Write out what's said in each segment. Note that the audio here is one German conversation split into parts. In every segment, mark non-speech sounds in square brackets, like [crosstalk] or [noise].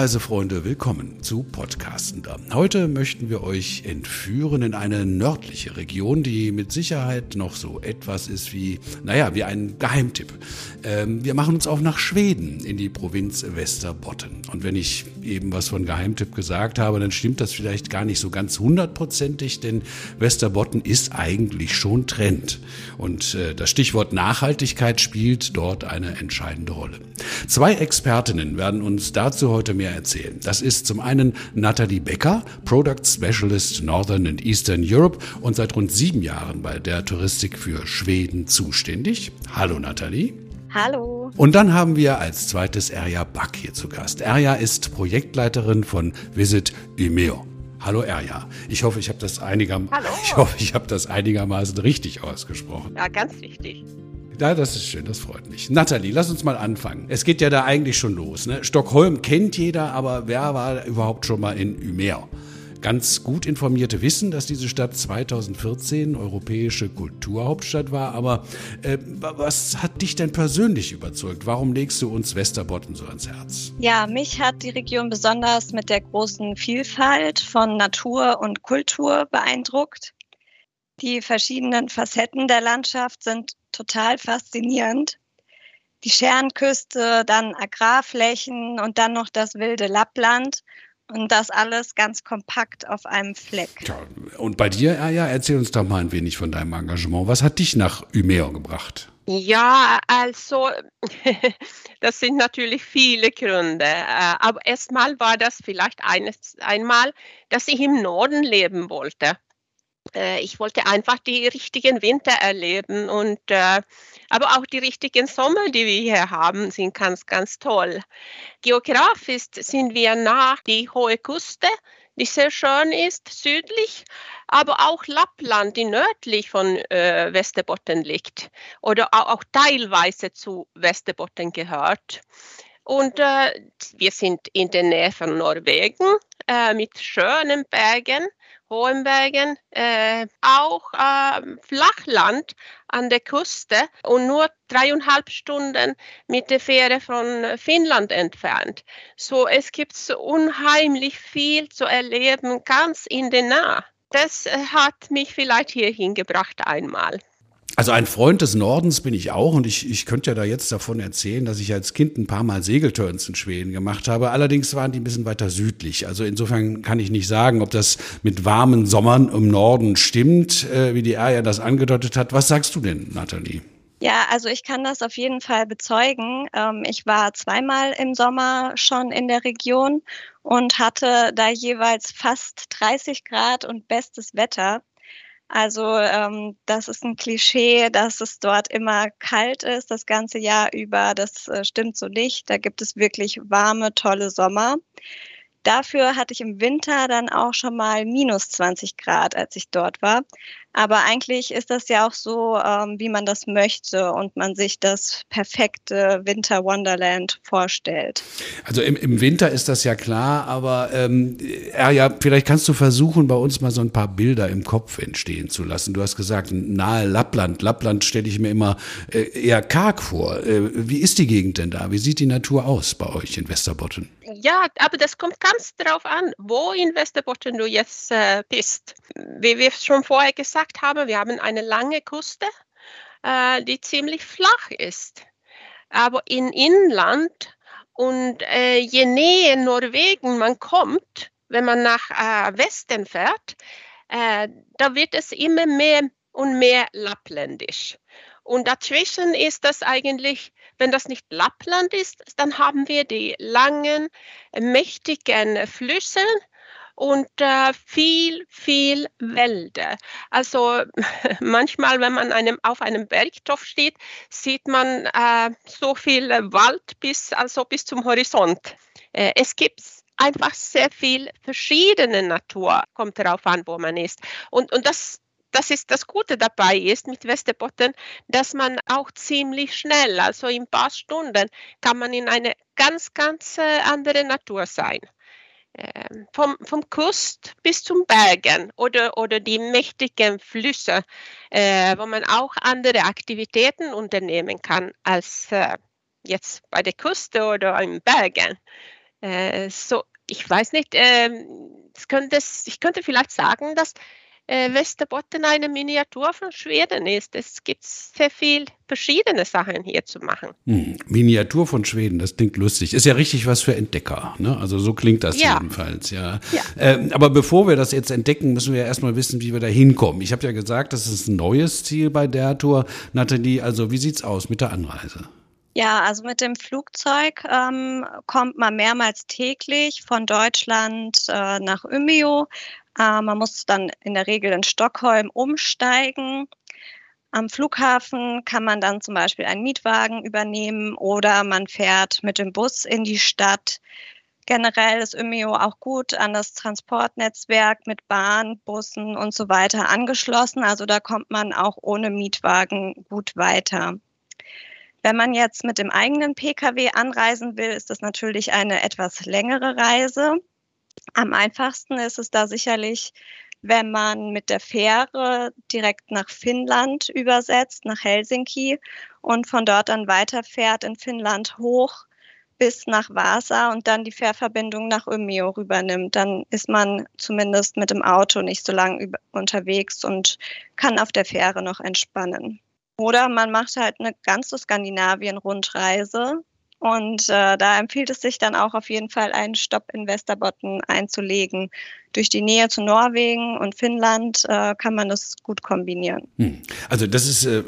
Reisefreunde, willkommen zu Podcastender. Heute möchten wir euch entführen in eine nördliche Region, die mit Sicherheit noch so etwas ist wie, naja, wie ein Geheimtipp. Ähm, wir machen uns auf nach Schweden in die Provinz Västerbotten. Und wenn ich eben was von Geheimtipp gesagt habe, dann stimmt das vielleicht gar nicht so ganz hundertprozentig, denn Västerbotten ist eigentlich schon Trend. Und äh, das Stichwort Nachhaltigkeit spielt dort eine entscheidende Rolle. Zwei Expertinnen werden uns dazu heute mehr erzählen. Das ist zum einen Nathalie Becker, Product Specialist Northern and Eastern Europe und seit rund sieben Jahren bei der Touristik für Schweden zuständig. Hallo Nathalie. Hallo. Und dann haben wir als zweites Erja Back hier zu Gast. Erja ist Projektleiterin von Visit Umeo. Hallo Erja. Ich hoffe, ich habe das [laughs] ich hoffe, ich habe das einigermaßen richtig ausgesprochen. Ja, ganz wichtig. Ja, das ist schön, das freut mich. Nathalie, lass uns mal anfangen. Es geht ja da eigentlich schon los. Ne? Stockholm kennt jeder, aber wer war überhaupt schon mal in Umeå? Ganz gut informierte wissen, dass diese Stadt 2014 europäische Kulturhauptstadt war. Aber äh, was hat dich denn persönlich überzeugt? Warum legst du uns Westerbotten so ans Herz? Ja, mich hat die Region besonders mit der großen Vielfalt von Natur und Kultur beeindruckt. Die verschiedenen Facetten der Landschaft sind total faszinierend. Die Scherenküste, dann Agrarflächen und dann noch das wilde Lappland. Und das alles ganz kompakt auf einem Fleck. Tja, und bei dir, Erja, erzähl uns doch mal ein wenig von deinem Engagement. Was hat dich nach Umeå gebracht? Ja, also [laughs] das sind natürlich viele Gründe. Äh, aber erstmal war das vielleicht eines, einmal, dass ich im Norden leben wollte. Äh, ich wollte einfach die richtigen Winter erleben und äh, aber auch die richtigen Sommer, die wir hier haben, sind ganz, ganz toll. Geografisch sind wir nach die hohe Küste, die sehr schön ist, südlich, aber auch Lappland, die nördlich von äh, Västerbotten liegt oder auch, auch, teilweise zu Västerbotten gehört. Und äh, wir sind in der Nähe von Norwegen äh, mit schönen Bergen Hohenbergen, äh, auch äh, Flachland an der Küste und nur dreieinhalb Stunden mit der Fähre von Finnland entfernt. So es gibt so unheimlich viel zu erleben, ganz in der Nähe. Das äh, hat mich vielleicht hierhin gebracht einmal. Also ein Freund des Nordens bin ich auch und ich, ich könnte ja da jetzt davon erzählen, dass ich als Kind ein paar Mal Segelturns in Schweden gemacht habe. Allerdings waren die ein bisschen weiter südlich. Also insofern kann ich nicht sagen, ob das mit warmen Sommern im Norden stimmt, äh, wie die Erja das angedeutet hat. Was sagst du denn, Nathalie? Ja, also ich kann das auf jeden Fall bezeugen. Ähm, ich war zweimal im Sommer schon in der Region und hatte da jeweils fast 30 Grad und bestes Wetter. Also ähm, das ist ein Klischee, dass es dort immer kalt ist, das ganze Jahr über. Das äh, stimmt so nicht. Da gibt es wirklich warme, tolle Sommer. Dafür hatte ich im Winter dann auch schon mal minus 20 Grad, als ich dort war. Aber eigentlich ist das ja auch so, ähm, wie man das möchte und man sich das perfekte Winter Wonderland vorstellt. Also im, im Winter ist das ja klar, aber ähm, ja, vielleicht kannst du versuchen, bei uns mal so ein paar Bilder im Kopf entstehen zu lassen. Du hast gesagt, nahe Lappland. Lappland stelle ich mir immer äh, eher karg vor. Äh, wie ist die Gegend denn da? Wie sieht die Natur aus bei euch in Westerbotten? Ja, aber das kommt ganz darauf an, wo in Westerbotten du jetzt äh, bist. Wie wir schon vorher gesagt gesagt habe, wir haben eine lange Küste, äh, die ziemlich flach ist. Aber in Inland und äh, je näher Norwegen man kommt, wenn man nach äh, Westen fährt, äh, da wird es immer mehr und mehr lappländisch. Und dazwischen ist das eigentlich, wenn das nicht Lappland ist, dann haben wir die langen, mächtigen Flüsse, und äh, viel, viel Wälder. Also [laughs] manchmal, wenn man einem, auf einem Bergtopf steht, sieht man äh, so viel Wald bis, also bis zum Horizont. Äh, es gibt einfach sehr viel verschiedene Natur, kommt darauf an, wo man ist. Und, und das das ist das Gute dabei ist mit Westerbotten, dass man auch ziemlich schnell, also in ein paar Stunden, kann man in eine ganz, ganz äh, andere Natur sein. Ähm, vom, vom Kust bis zum Bergen oder, oder die mächtigen Flüsse, äh, wo man auch andere Aktivitäten unternehmen kann als äh, jetzt bei der Küste oder im Bergen. Äh, so, ich weiß nicht, äh, könnte, ich könnte vielleicht sagen, dass äh, Westerbotten eine Miniatur von Schweden ist. Es gibt sehr viele verschiedene Sachen hier zu machen. Hm, Miniatur von Schweden, das klingt lustig. Ist ja richtig was für Entdecker. Ne? Also so klingt das ja. jedenfalls, ja. ja. Ähm, aber bevor wir das jetzt entdecken, müssen wir ja erstmal wissen, wie wir da hinkommen. Ich habe ja gesagt, das ist ein neues Ziel bei der Tour. Nathalie, also wie sieht es aus mit der Anreise? Ja, also mit dem Flugzeug ähm, kommt man mehrmals täglich von Deutschland äh, nach Umeå. Äh, man muss dann in der Regel in Stockholm umsteigen. Am Flughafen kann man dann zum Beispiel einen Mietwagen übernehmen oder man fährt mit dem Bus in die Stadt. Generell ist Umeå auch gut an das Transportnetzwerk mit Bahn, Bussen und so weiter angeschlossen. Also da kommt man auch ohne Mietwagen gut weiter. Wenn man jetzt mit dem eigenen Pkw anreisen will, ist das natürlich eine etwas längere Reise. Am einfachsten ist es da sicherlich, wenn man mit der Fähre direkt nach Finnland übersetzt, nach Helsinki und von dort dann weiterfährt in Finnland hoch bis nach Vasa und dann die Fährverbindung nach Umeå rübernimmt. Dann ist man zumindest mit dem Auto nicht so lang unterwegs und kann auf der Fähre noch entspannen. Oder man macht halt eine ganze Skandinavien-Rundreise und äh, da empfiehlt es sich dann auch auf jeden Fall, einen Stopp in Westerbotten einzulegen. Durch die Nähe zu Norwegen und Finnland äh, kann man das gut kombinieren. Hm. Also das ist äh,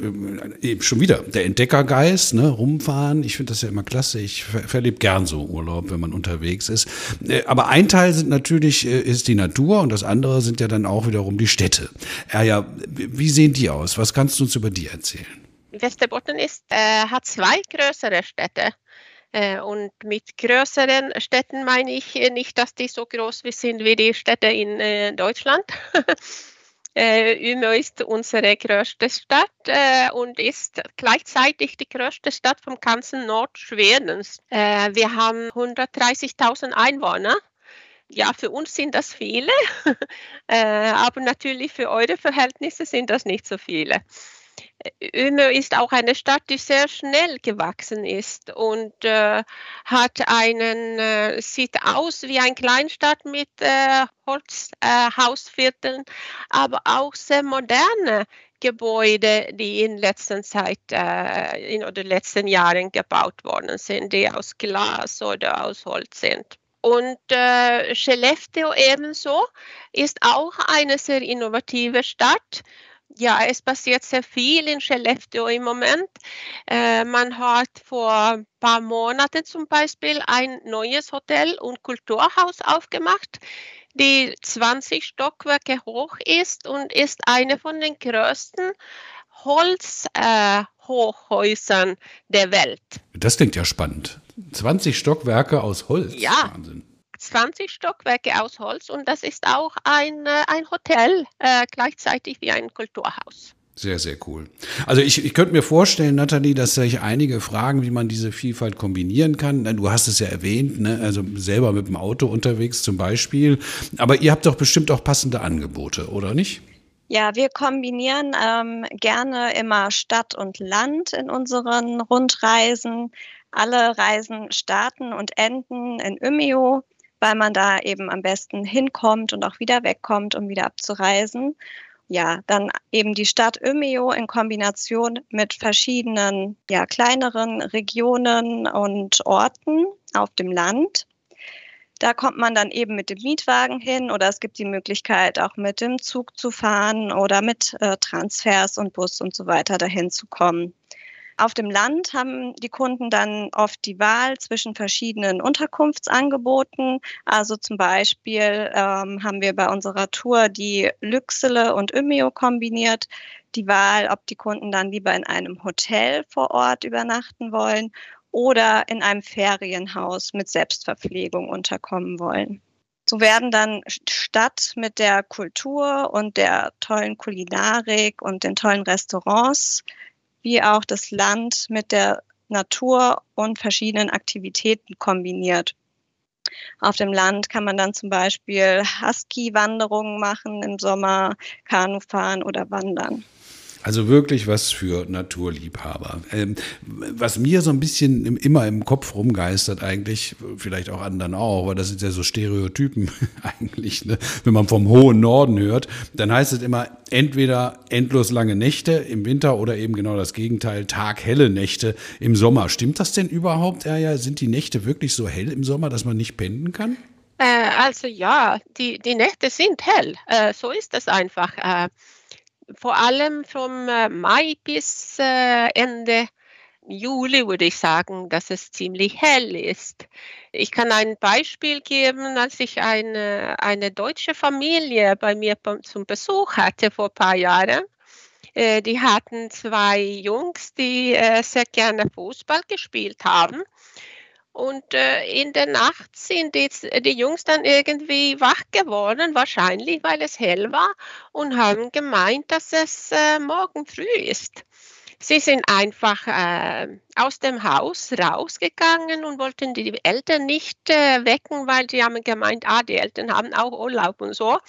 eben schon wieder der Entdeckergeist, ne? rumfahren. Ich finde das ja immer klasse. Ich ver verlebe gern so Urlaub, wenn man unterwegs ist. Äh, aber ein Teil sind natürlich äh, ist die Natur und das andere sind ja dann auch wiederum die Städte. Ja, ja, wie sehen die aus? Was kannst du uns über die erzählen? Westerbotten ist, äh, hat zwei größere Städte. Äh, und mit größeren Städten meine ich äh, nicht, dass die so groß sind wie die Städte in äh, Deutschland. [laughs] Umeå ist unsere größte Stadt und ist gleichzeitig die größte Stadt vom ganzen Nordschwedens. wir haben 130.000 Einwohner. Ja, für uns sind das viele, [laughs] aber natürlich für eure Verhältnisse sind das nicht so viele. Umeå ist auch eine Stadt, die sehr schnell gewachsen ist und äh, hat einen, äh, sieht aus wie eine Kleinstadt mit äh, Holzhausvierteln, äh, aber auch sehr moderne Gebäude, die in letzter Zeit, äh, in den letzten Jahren gebaut worden sind, die aus Glas oder aus Holz sind. Und äh, Skellefteå ebenso ist auch eine sehr innovative Stadt ja, es passiert sehr viel in Skellefteå im Moment. Äh, man hat vor ein paar Monaten zum Beispiel ein neues Hotel und Kulturhaus aufgemacht, die 20 Stockwerke hoch ist und ist eine von den größten Holzhochhäusern äh, der Welt. Das klingt ja spannend. 20 Stockwerke aus Holz. Ja. Wahnsinn. 20 Stockwerke aus Holz und das ist auch ein, äh, ein Hotel, äh, gleichzeitig wie ein Kulturhaus. Sehr, sehr cool. Also ich, ich könnte mir vorstellen, Nathalie, dass sich einige fragen, wie man diese Vielfalt kombinieren kann. Du hast es ja erwähnt, ne? also selber mit dem Auto unterwegs zum Beispiel. Aber ihr habt doch bestimmt auch passende Angebote, oder nicht? Ja, wir kombinieren ähm, gerne immer Stadt und Land in unseren Rundreisen. Alle Reisen starten und enden in Umeå weil man da eben am besten hinkommt und auch wieder wegkommt, um wieder abzureisen. Ja, dann eben die Stadt Umeå in Kombination mit verschiedenen, ja, kleineren Regionen und Orten auf dem Land. Da kommt man dann eben mit dem Mietwagen hin oder es gibt die Möglichkeit, auch mit dem Zug zu fahren oder mit äh, Transfers und Bus und so weiter dahin zu kommen. Auf dem Land haben die Kunden dann oft die Wahl zwischen verschiedenen Unterkunftsangeboten. Also zum Beispiel ähm, haben wir bei unserer Tour die Lüxele und Umeå kombiniert. Die Wahl, ob die Kunden dann lieber in einem Hotel vor Ort übernachten wollen oder in einem Ferienhaus mit Selbstverpflegung unterkommen wollen. So werden dann Stadt mit der Kultur und der tollen Kulinarik und den tollen Restaurants wie auch das Land mit der Natur und verschiedenen Aktivitäten kombiniert. Auf dem Land kann man dann zum Beispiel Husky-Wanderungen machen im Sommer, Kanu fahren oder wandern. Also wirklich was für Naturliebhaber. Ähm, was mir so ein bisschen im, immer im Kopf rumgeistert eigentlich, vielleicht auch anderen auch, weil das sind ja so Stereotypen [laughs] eigentlich, ne? wenn man vom hohen Norden hört, dann heißt es immer entweder endlos lange Nächte im Winter oder eben genau das Gegenteil, taghelle Nächte im Sommer. Stimmt das denn überhaupt, Erja? Sind die Nächte wirklich so hell im Sommer, dass man nicht pennen kann? Äh, also ja, die, die Nächte sind hell. Äh, so ist es einfach. Äh, vor allem vom äh, Mai bis äh, Ende Juli würde ich sagen, dass es ziemlich hell ist. Ich kann ein Beispiel geben, als ich eine, eine deutsche Familie bei mir zum Besuch hatte vor ein paar Jahren. Äh, die hatten zwei Jungs, die sehr gerne Fußball gespielt haben. Und äh, in der Nacht sind die, die, Jungs dann irgendwie wach geworden, wahrscheinlich weil es hell war, und haben gemeint, dass es äh, morgen früh ist. Sie sind einfach äh, aus dem Haus rausgegangen und wollten die Eltern nicht äh, wecken, weil sie haben gemeint, ah, die Eltern haben auch Urlaub und so.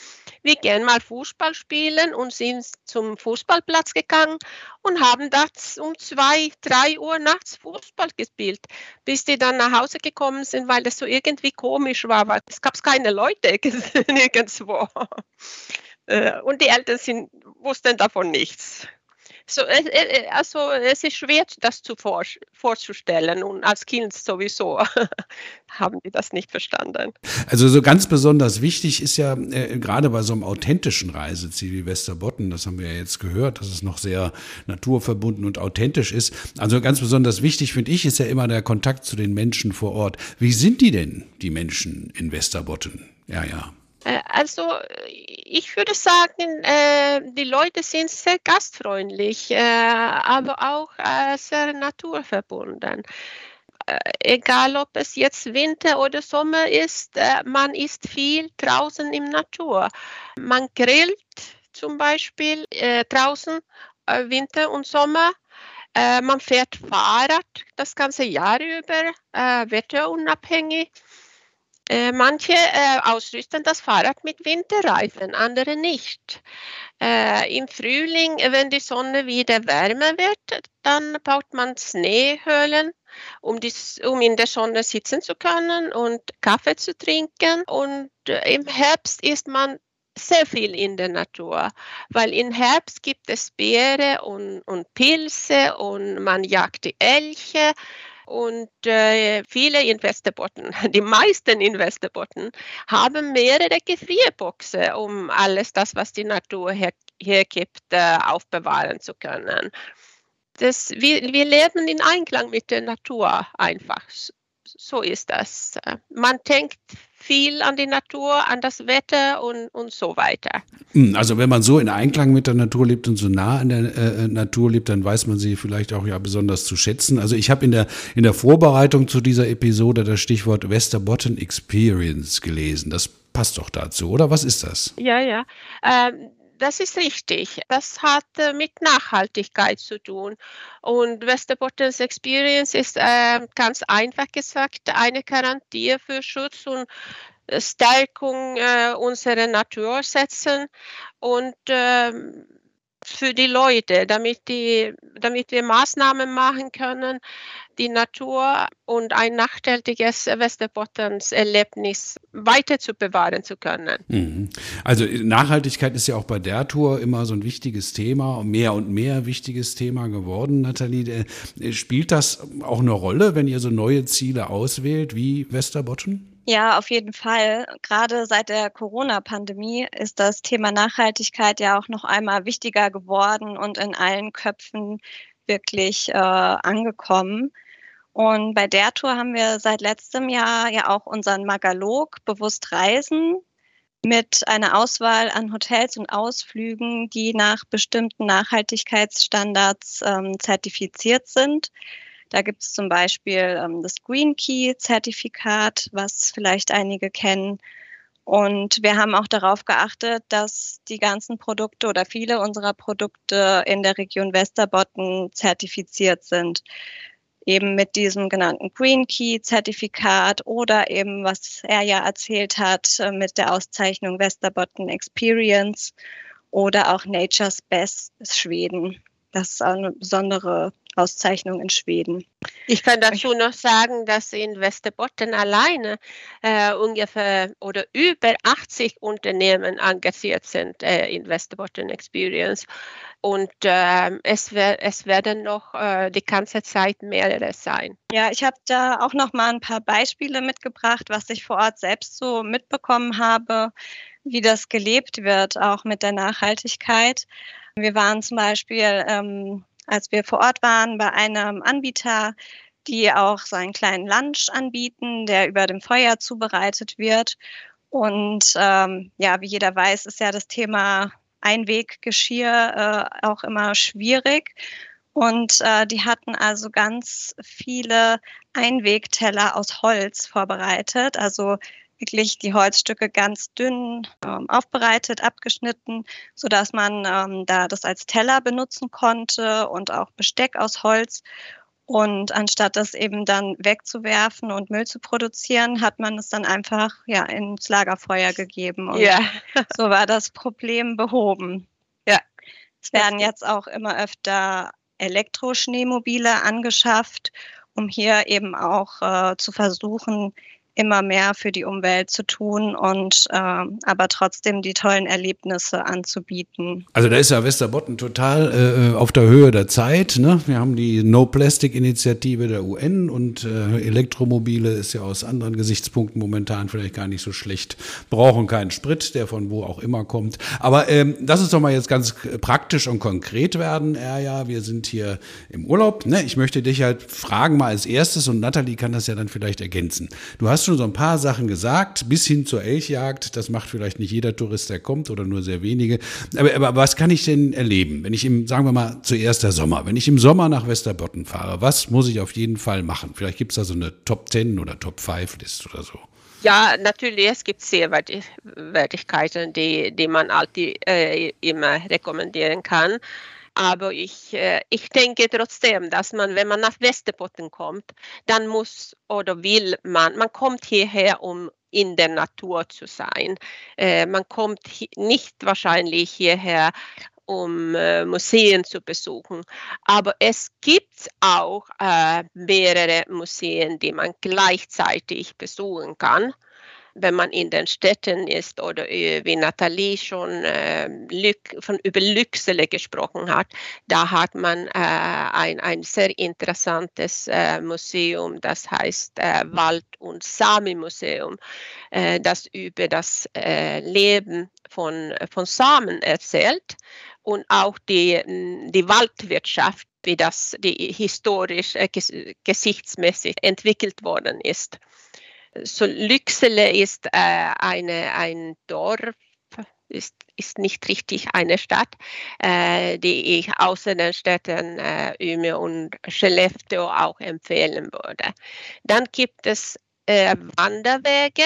Wir gehen mal Fußball spielen und sind zum Fußballplatz gegangen und haben das um zwei, drei Uhr nachts Fußball gespielt, bis die dann nach Hause gekommen sind, weil das so irgendwie komisch war, weil es gab keine Leute [laughs] nirgendwo. Äh, und die Eltern sind, wussten davon nichts. So, äh, äh, also es ist schwer, das zu vor, vorzustellen und als Kind sowieso [laughs] haben die das nicht verstanden. Also so ganz besonders wichtig ist ja äh, gerade bei so einem authentischen Reiseziel wie Westerbotten, das haben wir ja jetzt gehört, dass es noch sehr naturverbunden und authentisch ist. Also ganz besonders wichtig finde ich ist ja immer der Kontakt zu den Menschen vor Ort. Wie sind die denn, die Menschen in Westerbotten? Ja, ja. Äh, also ich würde sagen, äh, die Leute sind sehr gastfreundlich, äh, aber auch sehr naturverbunden. Egal ob es jetzt Winter oder Sommer ist, man ist viel draußen im Natur. Man grillt zum Beispiel draußen Winter und Sommer. Man fährt Fahrrad das ganze Jahr über, wetterunabhängig. Äh, manche äh, ausrüsten das Fahrrad mit Winterreifen, andere nicht. Äh, Im Frühling, wenn die Sonne wieder wärmer wird, dann baut man Schneehöhlen, um, die, um in der Sonne sitzen zu können und Kaffee zu trinken. Und äh, im Herbst ist man sehr viel in der Natur, weil im Herbst gibt es Beere und, und Pilze und man jagt die Elche und äh, viele in Westerbotten, [laughs] die meisten in Westerbotten, haben mehrere Gefrierboxen, um alles das, was die Natur her hergibt, äh, aufbewahren zu können. Das, wir, wir leben in Einklang mit der Natur einfach. So ist das. Man denkt viel an die Natur, an das Wetter und, und so weiter. Hm, also wenn man so in Einklang mit der Natur lebt und so nah an der äh, Natur lebt, dann weiß man sie vielleicht auch ja besonders zu schätzen. Also ich habe in der, in der Vorbereitung zu dieser Episode das Stichwort Westerbotten Experience gelesen. Das passt doch dazu, oder? Was ist das? Ja, ja. Ähm, das ist richtig. Das hat äh, mit Nachhaltigkeit zu tun. Und Westerbottens Experience ist äh, ganz einfach gesagt eine Garantie für Schutz und Stärkung äh, unserer Natur setzen und ähm, für die Leute, damit, die, damit wir Maßnahmen machen können, die Natur und ein nachhaltiges Westerbottens Erlebnis weiter zu bewahren zu können. Mhm. Also Nachhaltigkeit ist ja auch bei der Tour immer so ein wichtiges Thema, mehr und mehr wichtiges Thema geworden, Nathalie. Äh, spielt das auch eine Rolle, wenn ihr so neue Ziele auswählt wie Westerbotten? Ja, auf jeden Fall. Gerade seit der Corona-Pandemie ist das Thema Nachhaltigkeit ja auch noch einmal wichtiger geworden und in allen Köpfen wirklich äh, angekommen. Und bei der Tour haben wir seit letztem Jahr ja auch unseren Magalog Bewusst Reisen mit einer Auswahl an Hotels und Ausflügen, die nach bestimmten Nachhaltigkeitsstandards ähm, zertifiziert sind. Da gibt es zum Beispiel ähm, das Green Key-Zertifikat, was vielleicht einige kennen. Und wir haben auch darauf geachtet, dass die ganzen Produkte oder viele unserer Produkte in der Region Westerbotten zertifiziert sind. Eben mit diesem genannten Green Key Zertifikat oder eben, was er ja erzählt hat, äh, mit der Auszeichnung Westerbotten Experience oder auch Nature's Best Schweden. Das ist eine besondere Auszeichnung in Schweden. Ich kann dazu noch sagen, dass in Västerbotten alleine äh, ungefähr oder über 80 Unternehmen engagiert sind äh, in Västerbotten Experience. Und äh, es, es, werden noch äh, die ganze Zeit mehrere sein. Ja, ich habe da auch noch mal ein paar Beispiele mitgebracht, was ich vor Ort selbst so mitbekommen habe, wie das gelebt wird, auch mit der Nachhaltigkeit. Wir waren zum Beispiel ähm, als wir vor Ort waren bei einem Anbieter, die auch so einen kleinen Lunch anbieten, der über dem Feuer zubereitet wird. Und ähm, ja, wie jeder weiß, ist ja das Thema Einweggeschirr äh, auch immer schwierig. Und äh, die hatten also ganz viele Einwegteller aus Holz vorbereitet, also wirklich die Holzstücke ganz dünn ähm, aufbereitet, abgeschnitten, so dass man ähm, da das als Teller benutzen konnte und auch Besteck aus Holz. Und anstatt das eben dann wegzuwerfen und Müll zu produzieren, hat man es dann einfach ja ins Lagerfeuer gegeben. Und ja. [laughs] so war das Problem behoben. Ja. Es werden jetzt auch immer öfter Elektroschneemobile angeschafft, um hier eben auch äh, zu versuchen, immer mehr für die Umwelt zu tun und äh, aber trotzdem die tollen Erlebnisse anzubieten. Also da ist ja Westerbotten total äh, auf der Höhe der Zeit. Ne? Wir haben die No Plastic Initiative der UN und äh, Elektromobile ist ja aus anderen Gesichtspunkten momentan vielleicht gar nicht so schlecht. Brauchen keinen Sprit, der von wo auch immer kommt. Aber ähm, lass uns doch mal jetzt ganz praktisch und konkret werden, Erja. Wir sind hier im Urlaub. Ne? Ich möchte dich halt fragen mal als erstes und Nathalie kann das ja dann vielleicht ergänzen. Du hast schon so ein paar Sachen gesagt, bis hin zur Elchjagd. Das macht vielleicht nicht jeder Tourist, der kommt oder nur sehr wenige. Aber, aber was kann ich denn erleben, wenn ich im, sagen wir mal, zuerst der Sommer, wenn ich im Sommer nach Westerbotten fahre, was muss ich auf jeden Fall machen? Vielleicht gibt es da so eine Top 10 oder Top 5 List oder so. Ja, natürlich, es gibt Sehenswürdigkeiten, die, die man alltid äh, immer rekommendieren kann. Aber ich, äh, ich denke trotzdem, dass man, wenn man nach Westerbotten kommt, dann muss oder will man, man kommt hierher, um in der Natur zu sein. Äh, man kommt nicht wahrscheinlich hierher, um äh, Museen zu besuchen. Aber es gibt auch mehrere Museen, die man gleichzeitig besuchen kann wenn man in den Städten ist oder wie Nathalie schon äh, von, über Lycksele gesprochen hat, da hat man äh, ein, ein sehr interessantes äh, Museum, das heißt äh, Wald- und Sami-Museum, äh, das über das äh, Leben von, von Samen erzählt und auch die, die Waldwirtschaft, wie das die historisch, gesichtsmäßig entwickelt worden ist so Lycksele ist äh, eine, ein Dorf, ist, ist nicht richtig eine Stadt, äh, die ich außer den Städten äh, Umeå und Skellefteå auch empfehlen würde. Dann gibt es äh, Wanderwege,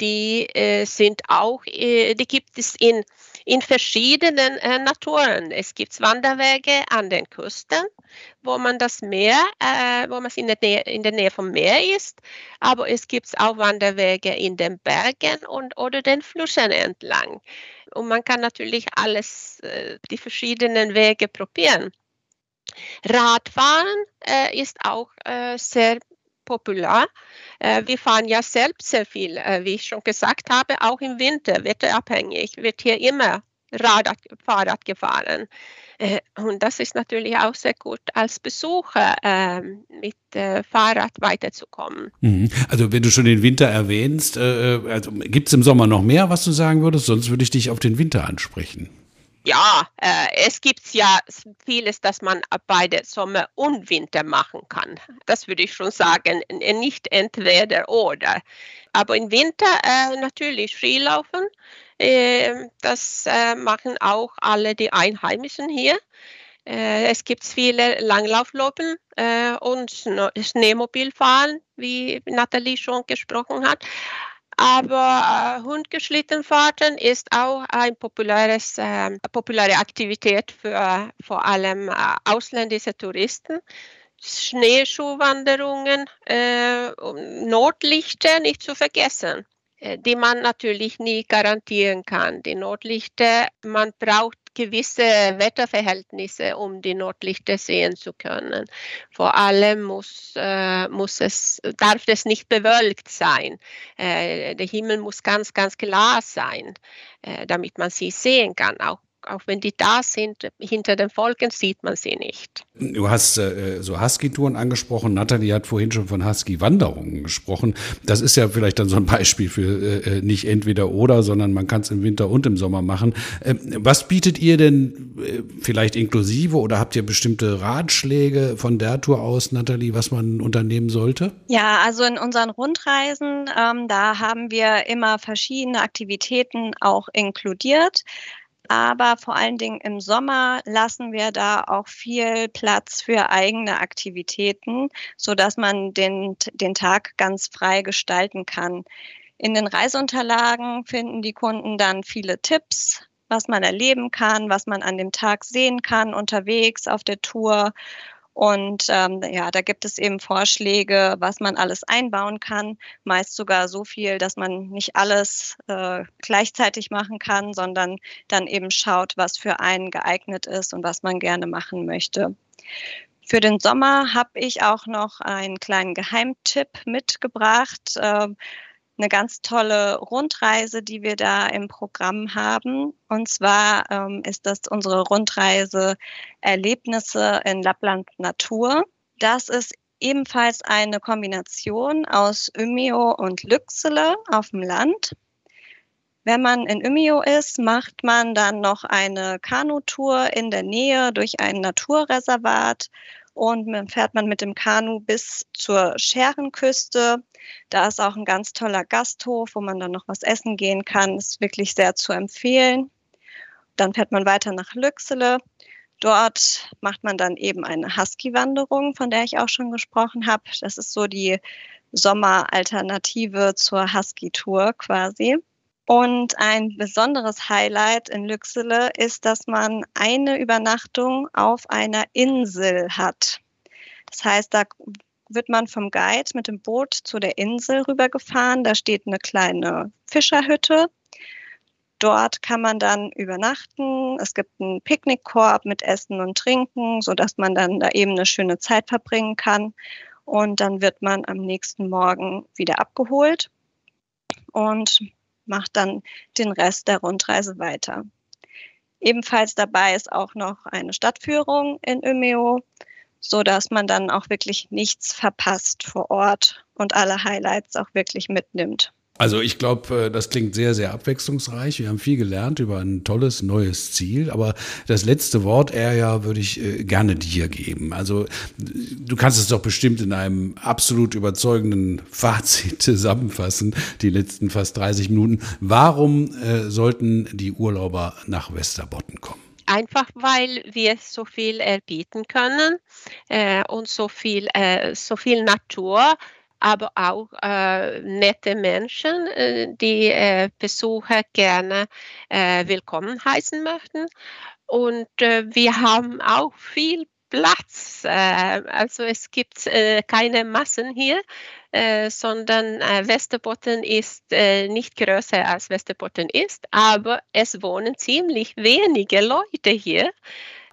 die äh, sind auch, äh, die gibt es in, in verschiedenen äh, Naturen. Es gibt Wanderwege an den Küsten, wo man das Meer, äh, wo man in der, Nähe, in der Nähe vom Meer ist, aber es gibt auch Wanderwege in den Bergen und oder den Flüssen entlang. Und man kann natürlich alles, äh, die verschiedenen Wege probieren. Radfahren äh, ist auch sehr populär. Äh, wir fahren ja selbst sehr viel, äh, wie ich schon gesagt habe, auch im Winter, wetterabhängig, wird hier immer Rad, Fahrrad gefahren. Äh, und das ist natürlich auch sehr gut als Besucher ähm, mit Fahrrad weiterzukommen. Mhm. Also wenn du schon den Winter erwähnst, also gibt es im Sommer noch mehr, was du sagen würdest? Sonst würde ich dich auf den Winter ansprechen ja, äh, es gibt ja vieles, das man beide Sommer und Winter machen kann. Das würde ich schon sagen, nicht entweder oder. Aber im Winter äh, natürlich Skilaufen. Äh, das machen auch alle die Einheimischen hier. Äh, es gibt viele Langlauflopen äh, und Schneemobilfahren, wie Nathalie schon gesprochen hat. Aber äh, Hundgeschlittenfahrten ist auch eine populäres, äh, populäre Aktivität für vor allem äh, ausländische Touristen. Schneeschuhwanderungen, äh, Notlichter nicht zu vergessen, äh, die man natürlich nie garantieren kann. Die Notlichter, man braucht gewisse Wetterverhältnisse, um die Nordlichter sehen zu können. Vor allem muss, äh, muss es, darf es nicht bewölkt sein. Äh, der Himmel muss ganz, ganz klar sein, äh, damit man sie sehen kann. Auch auch wenn die da sind, hinter den Wolken sieht man sie nicht. Du hast äh, so Husky-Touren angesprochen. Nathalie hat vorhin schon von Husky-Wanderungen gesprochen. Das ist ja vielleicht dann so ein Beispiel für äh, nicht entweder oder, sondern man kann es im Winter und im Sommer machen. Ähm, was bietet ihr denn äh, vielleicht inklusive oder habt ihr bestimmte Ratschläge von der Tour aus, Nathalie, was man unternehmen sollte? Ja, also in unseren Rundreisen, ähm, da haben wir immer verschiedene Aktivitäten auch inkludiert. Aber vor allen Dingen im Sommer lassen wir da auch viel Platz für eigene Aktivitäten, so dass man den, den Tag ganz frei gestalten kann. In den Reiseunterlagen finden die Kunden dann viele Tipps, was man erleben kann, was man an dem Tag sehen kann unterwegs auf der Tour und ähm, ja, da gibt es eben Vorschläge, was man alles einbauen kann. Meist sogar so viel, dass man nicht alles äh, gleichzeitig machen kann, sondern dann eben schaut, was für einen geeignet ist und was man gerne machen möchte. Für den Sommer habe ich auch noch einen kleinen Geheimtipp mitgebracht. Äh, eine ganz tolle Rundreise, die wir da im Programm haben. Und zwar ähm, ist das unsere Rundreise Erlebnisse in Lappland Natur. Das ist ebenfalls eine Kombination aus Umeå und Lycksele auf dem Land. Wenn man in Umeå ist, macht man dann noch eine Kanutour in der Nähe durch ein Naturreservat und dann fährt man mit dem Kanu bis zur Scherenküste. Da ist auch ein ganz toller Gasthof, wo man dann noch was essen gehen kann. Ist wirklich sehr zu empfehlen. Dann fährt man weiter nach Lüxele. Dort macht man dann eben eine Husky-Wanderung, von der ich auch schon gesprochen habe. Das ist so die Sommeralternative zur Husky-Tour quasi. Und ein besonderes Highlight in Lüxele ist, dass man eine Übernachtung auf einer Insel hat. Das heißt, da wird man vom Guide mit dem Boot zu der Insel rübergefahren. Da steht eine kleine Fischerhütte. Dort kann man dann übernachten. Es gibt einen Picknickkorb mit Essen und Trinken, sodass man dann da eben eine schöne Zeit verbringen kann. Und dann wird man am nächsten Morgen wieder abgeholt. Und macht dann den Rest der Rundreise weiter. Ebenfalls dabei ist auch noch eine Stadtführung in Umeå, so dass man dann auch wirklich nichts verpasst vor Ort und alle Highlights auch wirklich mitnimmt. Also ich glaube, äh, das klingt sehr, sehr abwechslungsreich. Wir haben viel gelernt über ein tolles neues Ziel. Aber das letzte Wort, ja, würde ich äh, gerne dir geben. Also du kannst es doch bestimmt in einem absolut überzeugenden [laughs] Fazit zusammenfassen, die letzten fast 30 Minuten. Warum äh, sollten die Urlauber nach Westerbotten kommen? Einfach weil wir so viel bieten können äh, und so viel, äh, so viel Natur aber auch äh, nette Menschen, äh, die äh, Besucher gerne äh, willkommen heißen möchten. Und äh, wir haben auch viel Platz. Äh, also es gibt keine Massen hier, sondern Westerbotten ist nicht größer als Westerbotten ist, aber es wohnen ziemlich wenige Leute hier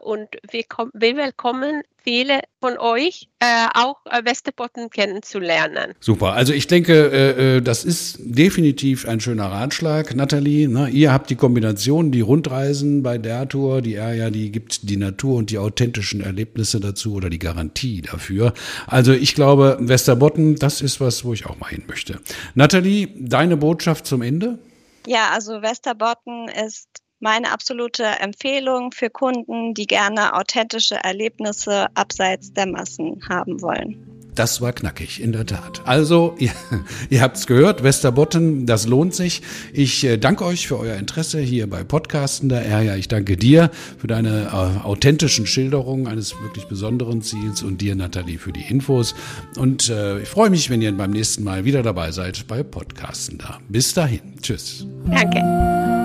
und wir, wir willkommen viele von euch äh, auch äh, Westerbotten kennenzulernen. Super, also ich denke, äh, äh, das ist definitiv ein schöner Ratschlag, Nathalie. Ne? Ihr habt die Kombination, die Rundreisen bei der Tour, die ja, die gibt die Natur und die authentischen Erlebnisse dazu oder die Garantie dafür. Also ich glaube, Westerbotten, das ist was, wo ich auch mal hin möchte. Nathalie, deine Botschaft zum Ende? Ja, also Westerbotten ist meine absolute Empfehlung für Kunden, die gerne authentische Erlebnisse abseits der Massen haben wollen. Das war knackig, in der Tat. Also, [laughs] ihr, ihr habt es gehört, Westerbotten, das lohnt sich. Ich äh, danke euch für euer Interesse hier bei Podcasten der Erja. Ich danke dir für deine äh, authentischen Schilderungen eines wirklich besonderen Ziels und dir, Nathalie, für die Infos. Und äh, ich freue mich, wenn ihr beim nächsten Mal wieder dabei seid bei Podcasten da. Bis dahin. Tschüss. Danke.